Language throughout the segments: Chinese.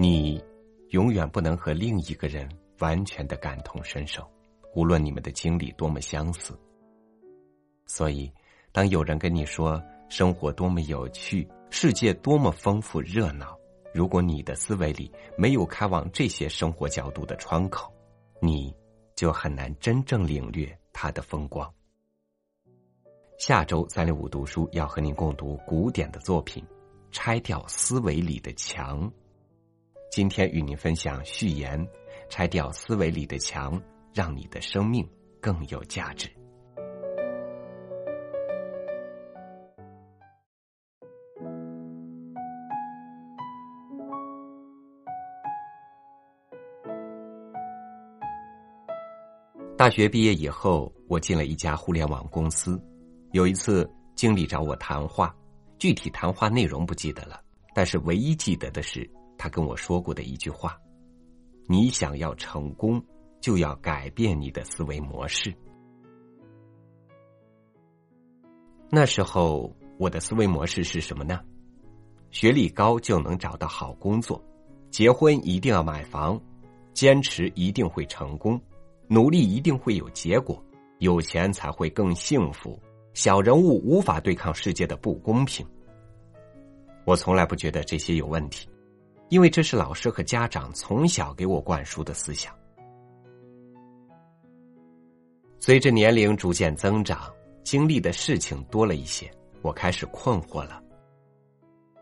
你永远不能和另一个人完全的感同身受，无论你们的经历多么相似。所以，当有人跟你说生活多么有趣，世界多么丰富热闹，如果你的思维里没有开往这些生活角度的窗口，你就很难真正领略它的风光。下周三六五读书要和您共读古典的作品《拆掉思维里的墙》。今天与您分享序言：拆掉思维里的墙，让你的生命更有价值。大学毕业以后，我进了一家互联网公司。有一次，经理找我谈话，具体谈话内容不记得了，但是唯一记得的是他跟我说过的一句话：“你想要成功，就要改变你的思维模式。”那时候我的思维模式是什么呢？学历高就能找到好工作，结婚一定要买房，坚持一定会成功，努力一定会有结果，有钱才会更幸福。小人物无法对抗世界的不公平。我从来不觉得这些有问题，因为这是老师和家长从小给我灌输的思想。随着年龄逐渐增长，经历的事情多了一些，我开始困惑了：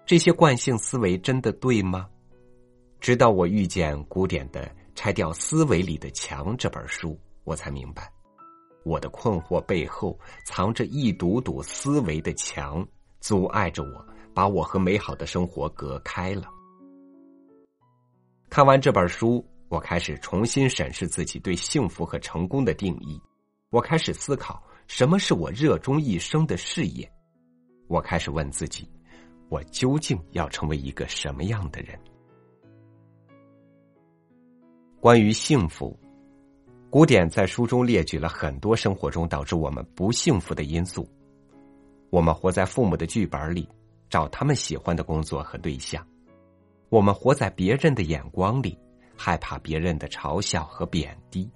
这些惯性思维真的对吗？直到我遇见古典的《拆掉思维里的墙》这本书，我才明白。我的困惑背后藏着一堵堵思维的墙，阻碍着我，把我和美好的生活隔开了。看完这本书，我开始重新审视自己对幸福和成功的定义。我开始思考什么是我热衷一生的事业。我开始问自己：我究竟要成为一个什么样的人？关于幸福。古典在书中列举了很多生活中导致我们不幸福的因素。我们活在父母的剧本里，找他们喜欢的工作和对象；我们活在别人的眼光里，害怕别人的嘲笑和贬低；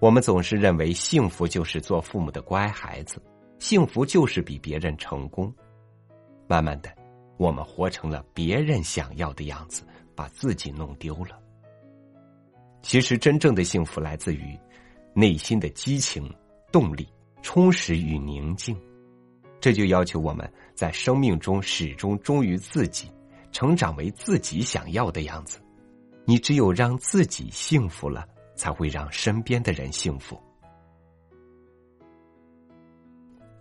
我们总是认为幸福就是做父母的乖孩子，幸福就是比别人成功。慢慢的，我们活成了别人想要的样子，把自己弄丢了。其实，真正的幸福来自于内心的激情、动力、充实与宁静。这就要求我们在生命中始终忠于自己，成长为自己想要的样子。你只有让自己幸福了，才会让身边的人幸福。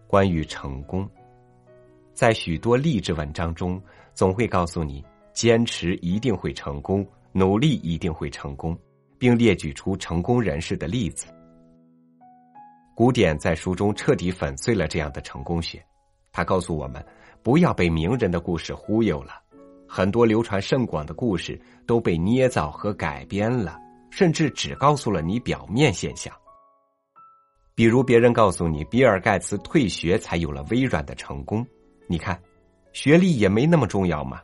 关于成功，在许多励志文章中，总会告诉你：坚持一定会成功，努力一定会成功。并列举出成功人士的例子。古典在书中彻底粉碎了这样的成功学，他告诉我们不要被名人的故事忽悠了。很多流传甚广的故事都被捏造和改编了，甚至只告诉了你表面现象。比如，别人告诉你比尔盖茨退学才有了微软的成功，你看，学历也没那么重要嘛。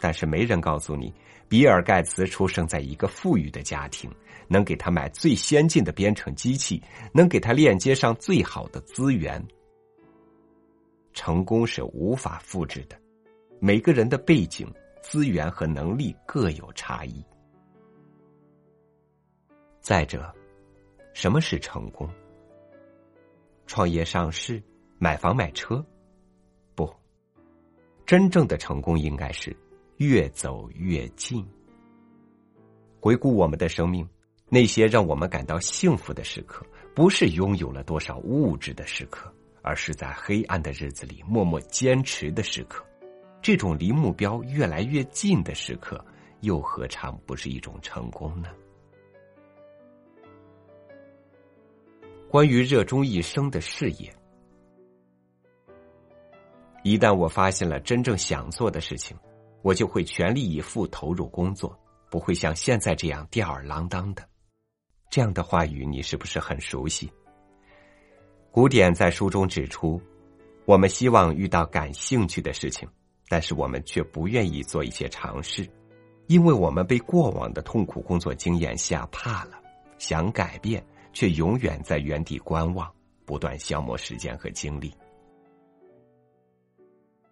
但是没人告诉你。比尔盖茨出生在一个富裕的家庭，能给他买最先进的编程机器，能给他链接上最好的资源。成功是无法复制的，每个人的背景、资源和能力各有差异。再者，什么是成功？创业上市、买房买车？不，真正的成功应该是。越走越近。回顾我们的生命，那些让我们感到幸福的时刻，不是拥有了多少物质的时刻，而是在黑暗的日子里默默坚持的时刻。这种离目标越来越近的时刻，又何尝不是一种成功呢？关于热衷一生的事业，一旦我发现了真正想做的事情。我就会全力以赴投入工作，不会像现在这样吊儿郎当的。这样的话语，你是不是很熟悉？古典在书中指出，我们希望遇到感兴趣的事情，但是我们却不愿意做一些尝试，因为我们被过往的痛苦工作经验吓怕了，想改变，却永远在原地观望，不断消磨时间和精力。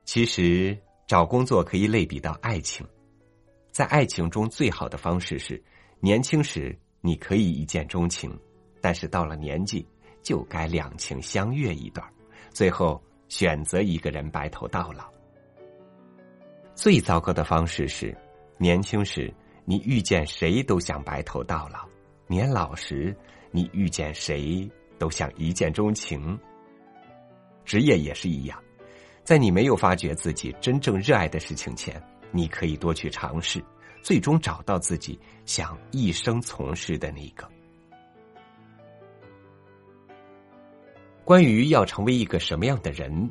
其实，找工作可以类比到爱情，在爱情中最好的方式是，年轻时你可以一见钟情，但是到了年纪，就该两情相悦一段，最后选择一个人白头到老。最糟糕的方式是。年轻时，你遇见谁都想白头到老；年老时，你遇见谁都想一见钟情。职业也是一样，在你没有发觉自己真正热爱的事情前，你可以多去尝试，最终找到自己想一生从事的那个。关于要成为一个什么样的人，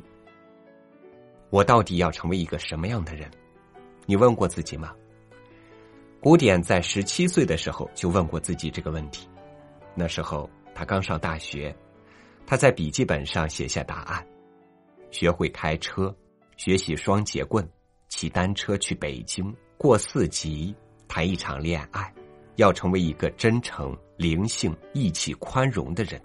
我到底要成为一个什么样的人？你问过自己吗？古典在十七岁的时候就问过自己这个问题，那时候他刚上大学，他在笔记本上写下答案：学会开车，学习双节棍，骑单车去北京，过四级，谈一场恋爱，要成为一个真诚、灵性、义气、宽容的人。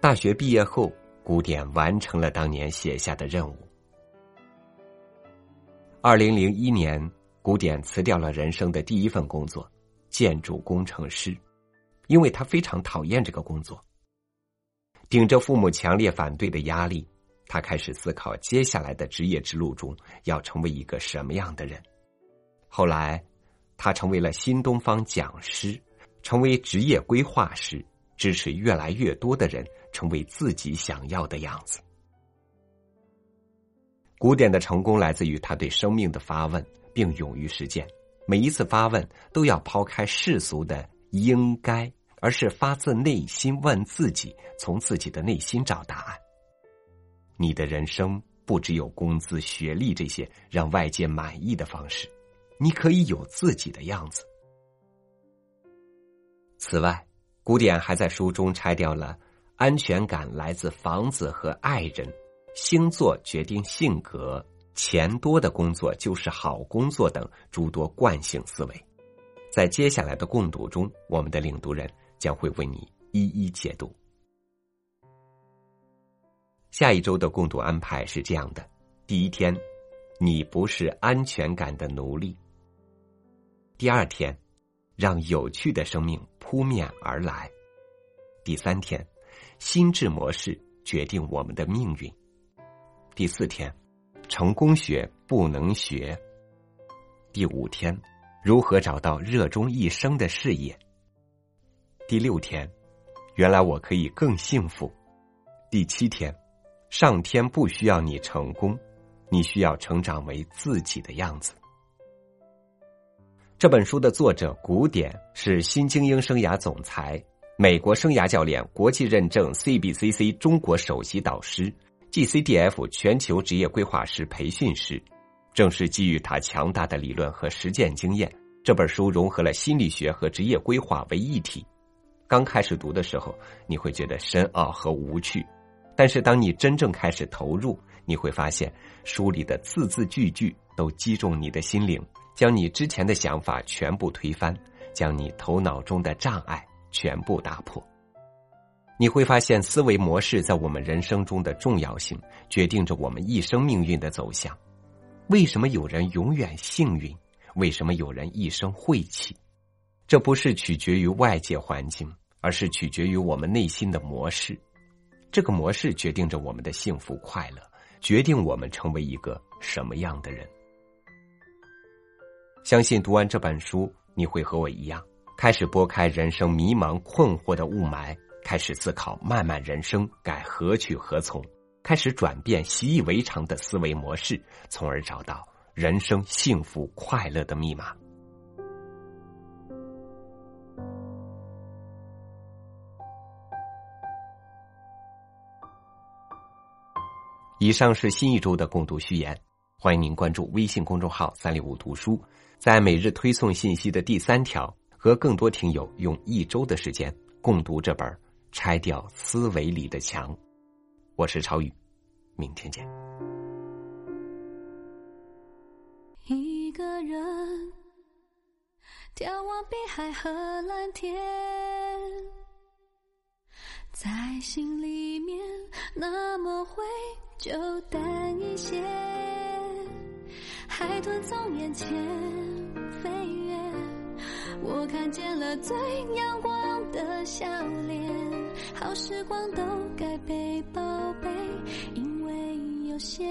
大学毕业后，古典完成了当年写下的任务。二零零一年。古典辞掉了人生的第一份工作，建筑工程师，因为他非常讨厌这个工作。顶着父母强烈反对的压力，他开始思考接下来的职业之路中要成为一个什么样的人。后来，他成为了新东方讲师，成为职业规划师，支持越来越多的人成为自己想要的样子。古典的成功来自于他对生命的发问。并勇于实践，每一次发问都要抛开世俗的应该，而是发自内心问自己，从自己的内心找答案。你的人生不只有工资、学历这些让外界满意的方式，你可以有自己的样子。此外，古典还在书中拆掉了安全感来自房子和爱人，星座决定性格。钱多的工作就是好工作等诸多惯性思维，在接下来的共读中，我们的领读人将会为你一一解读。下一周的共读安排是这样的：第一天，你不是安全感的奴隶；第二天，让有趣的生命扑面而来；第三天，心智模式决定我们的命运；第四天。成功学不能学。第五天，如何找到热衷一生的事业？第六天，原来我可以更幸福。第七天，上天不需要你成功，你需要成长为自己的样子。这本书的作者古典是新精英生涯总裁，美国生涯教练，国际认证 CBCC 中国首席导师。GCDF 全球职业规划师培训师，正是基于他强大的理论和实践经验，这本书融合了心理学和职业规划为一体。刚开始读的时候，你会觉得深奥和无趣，但是当你真正开始投入，你会发现书里的字字句句都击中你的心灵，将你之前的想法全部推翻，将你头脑中的障碍全部打破。你会发现，思维模式在我们人生中的重要性，决定着我们一生命运的走向。为什么有人永远幸运？为什么有人一生晦气？这不是取决于外界环境，而是取决于我们内心的模式。这个模式决定着我们的幸福快乐，决定我们成为一个什么样的人。相信读完这本书，你会和我一样，开始拨开人生迷茫困惑的雾霾。开始思考漫漫人生该何去何从，开始转变习以为常的思维模式，从而找到人生幸福快乐的密码。以上是新一周的共读序言，欢迎您关注微信公众号“三六五读书”，在每日推送信息的第三条，和更多听友用一周的时间共读这本。拆掉思维里的墙，我是超宇，明天见。一个人眺望碧海和蓝天，在心里面那么会就淡一些。海豚从眼前飞越，我看见了最阳光的笑脸。好时光都该被宝贝，因为有限。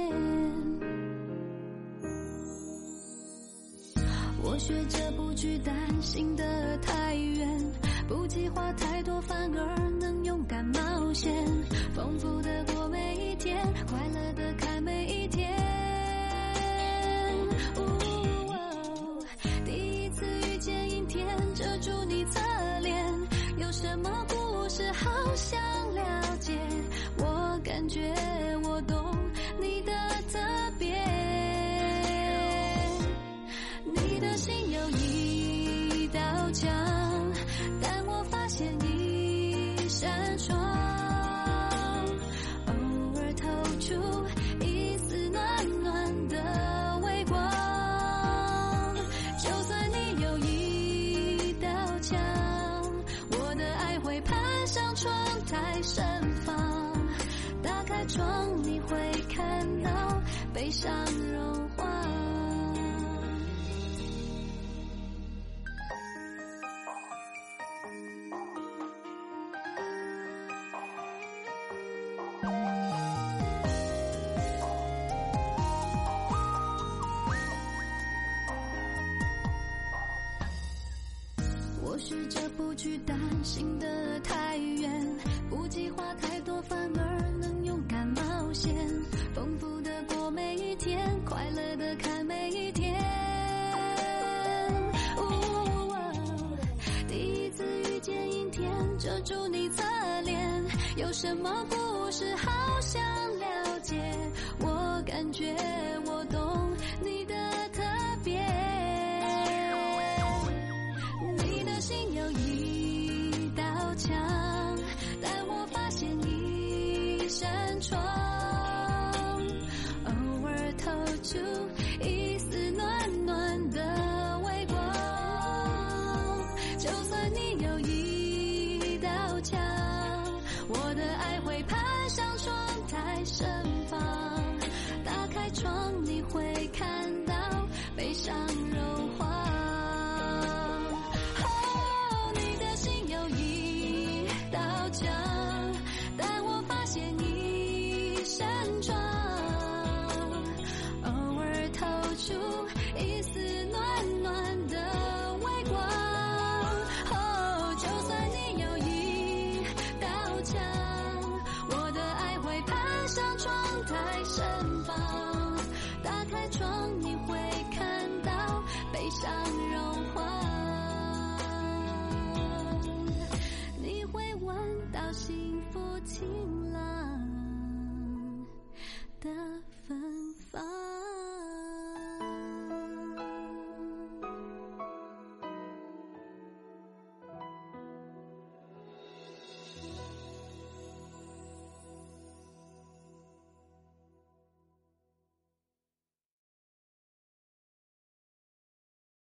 我学着不去担心的太远，不计划太多，反而能勇敢冒险，丰富的过每一天，快乐的看每一天。感觉不去担心的太远，不计划太多，反而能勇敢冒险，丰富的过每一天，快乐的看每一天。哦第一次遇见阴天，遮住你侧脸，有什么故事好想了解？我感觉